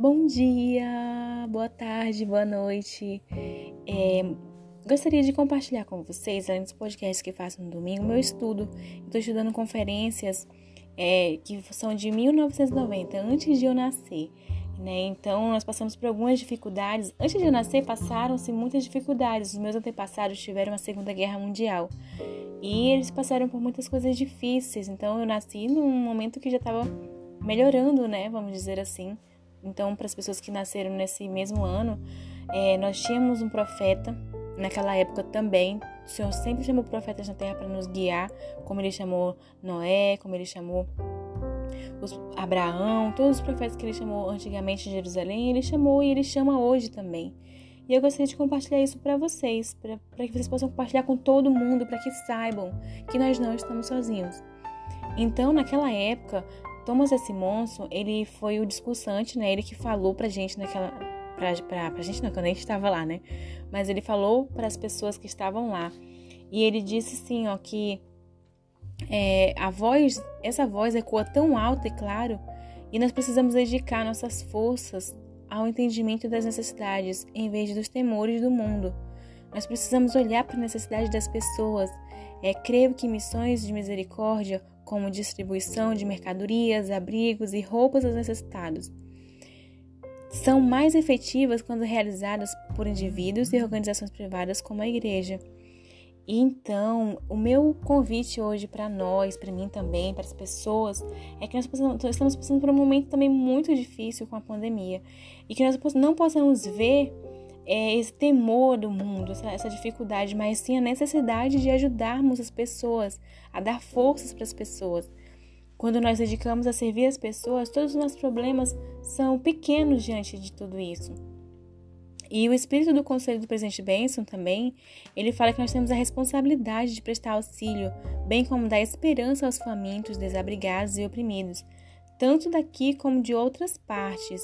Bom dia, boa tarde, boa noite. É, gostaria de compartilhar com vocês, além dos podcasts que faço no domingo, meu estudo. Estou estudando conferências é, que são de 1990, antes de eu nascer. Né? Então, nós passamos por algumas dificuldades. Antes de eu nascer, passaram-se muitas dificuldades. Os meus antepassados tiveram a Segunda Guerra Mundial e eles passaram por muitas coisas difíceis. Então, eu nasci num momento que já estava melhorando, né? Vamos dizer assim. Então, para as pessoas que nasceram nesse mesmo ano, é, nós tínhamos um profeta naquela época também. O Senhor sempre chamou profetas na terra para nos guiar, como ele chamou Noé, como ele chamou os, Abraão, todos os profetas que ele chamou antigamente em Jerusalém, ele chamou e ele chama hoje também. E eu gostaria de compartilhar isso para vocês, para que vocês possam compartilhar com todo mundo, para que saibam que nós não estamos sozinhos. Então, naquela época, Thomas S. Monson, ele foi o discursante, né? Ele que falou pra gente naquela... Pra, pra, pra gente não, quando a gente estava lá, né? Mas ele falou para as pessoas que estavam lá. E ele disse assim, ó, que é, a voz, essa voz ecoa tão alta e claro, e nós precisamos dedicar nossas forças ao entendimento das necessidades em vez dos temores do mundo. Nós precisamos olhar para a necessidade das pessoas. É, creio que missões de misericórdia como distribuição de mercadorias, abrigos e roupas aos necessitados. São mais efetivas quando realizadas por indivíduos e organizações privadas como a igreja. Então, o meu convite hoje para nós, para mim também, para as pessoas, é que nós estamos passando por um momento também muito difícil com a pandemia e que nós não possamos ver é, esse temor do mundo, essa, essa dificuldade, mas sim a necessidade de ajudarmos as pessoas, a dar forças para as pessoas. Quando nós dedicamos a servir as pessoas, todos os nossos problemas são pequenos diante de tudo isso. E o espírito do conselho do presidente Benson também, ele fala que nós temos a responsabilidade de prestar auxílio, bem como dar esperança aos famintos, desabrigados e oprimidos, tanto daqui como de outras partes,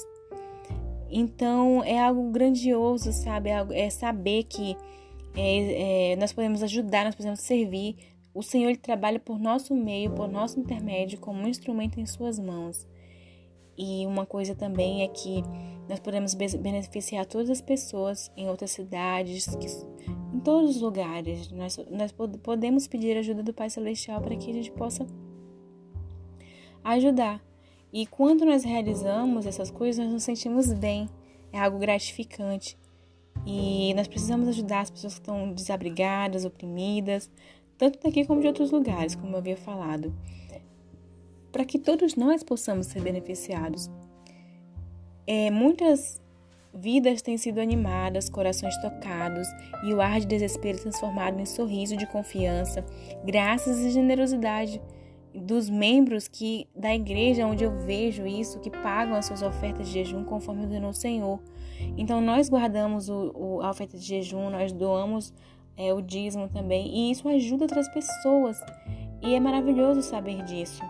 então é algo grandioso, sabe? É, é saber que é, é, nós podemos ajudar, nós podemos servir. O Senhor ele trabalha por nosso meio, por nosso intermédio, como um instrumento em Suas mãos. E uma coisa também é que nós podemos beneficiar todas as pessoas em outras cidades, que, em todos os lugares. Nós, nós podemos pedir ajuda do Pai Celestial para que a gente possa ajudar. E quando nós realizamos essas coisas, nós nos sentimos bem, é algo gratificante. E nós precisamos ajudar as pessoas que estão desabrigadas, oprimidas, tanto daqui como de outros lugares, como eu havia falado, para que todos nós possamos ser beneficiados. É, muitas vidas têm sido animadas, corações tocados e o ar de desespero transformado em sorriso de confiança, graças e generosidade dos membros que da igreja onde eu vejo isso, que pagam as suas ofertas de jejum conforme o Senhor. Então nós guardamos o, o, a oferta de jejum, nós doamos é, o dízimo também, e isso ajuda outras pessoas. E é maravilhoso saber disso.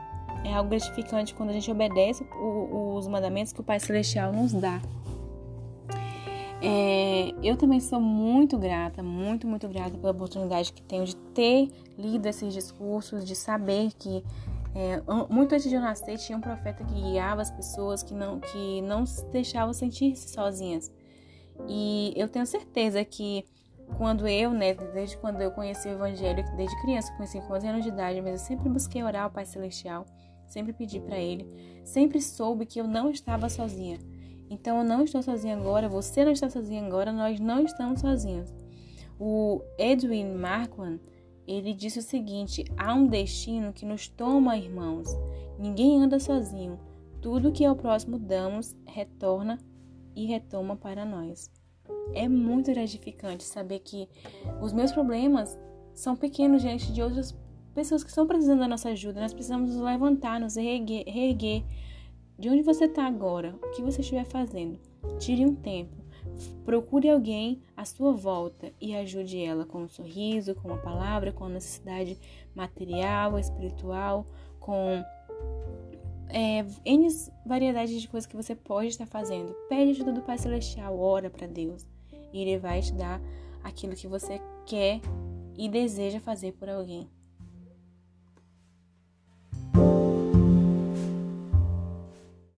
É algo gratificante quando a gente obedece o, os mandamentos que o Pai Celestial nos dá. É, eu também sou muito grata, muito, muito grata pela oportunidade que tenho de ter lido esses discursos, de saber que é, muito antes de eu nascer tinha um profeta que guiava as pessoas que não, que não se deixavam sentir-se sozinhas. E eu tenho certeza que quando eu, né, desde quando eu conheci o Evangelho, desde criança, conheci com 11 anos de idade, mas eu sempre busquei orar ao Pai Celestial, sempre pedi para Ele, sempre soube que eu não estava sozinha então eu não estou sozinha agora, você não está sozinha agora, nós não estamos sozinhos. O Edwin Markman, ele disse o seguinte: há um destino que nos toma, irmãos. Ninguém anda sozinho. Tudo que ao próximo damos retorna e retoma para nós. É muito gratificante saber que os meus problemas são pequenos diante de outras pessoas que estão precisando da nossa ajuda. Nós precisamos nos levantar, nos reerguer, reerguer de onde você está agora, o que você estiver fazendo, tire um tempo, procure alguém à sua volta e ajude ela com um sorriso, com uma palavra, com a necessidade material, espiritual, com é, N variedades de coisas que você pode estar fazendo. Pede ajuda do Pai Celestial, ora para Deus e Ele vai te dar aquilo que você quer e deseja fazer por alguém.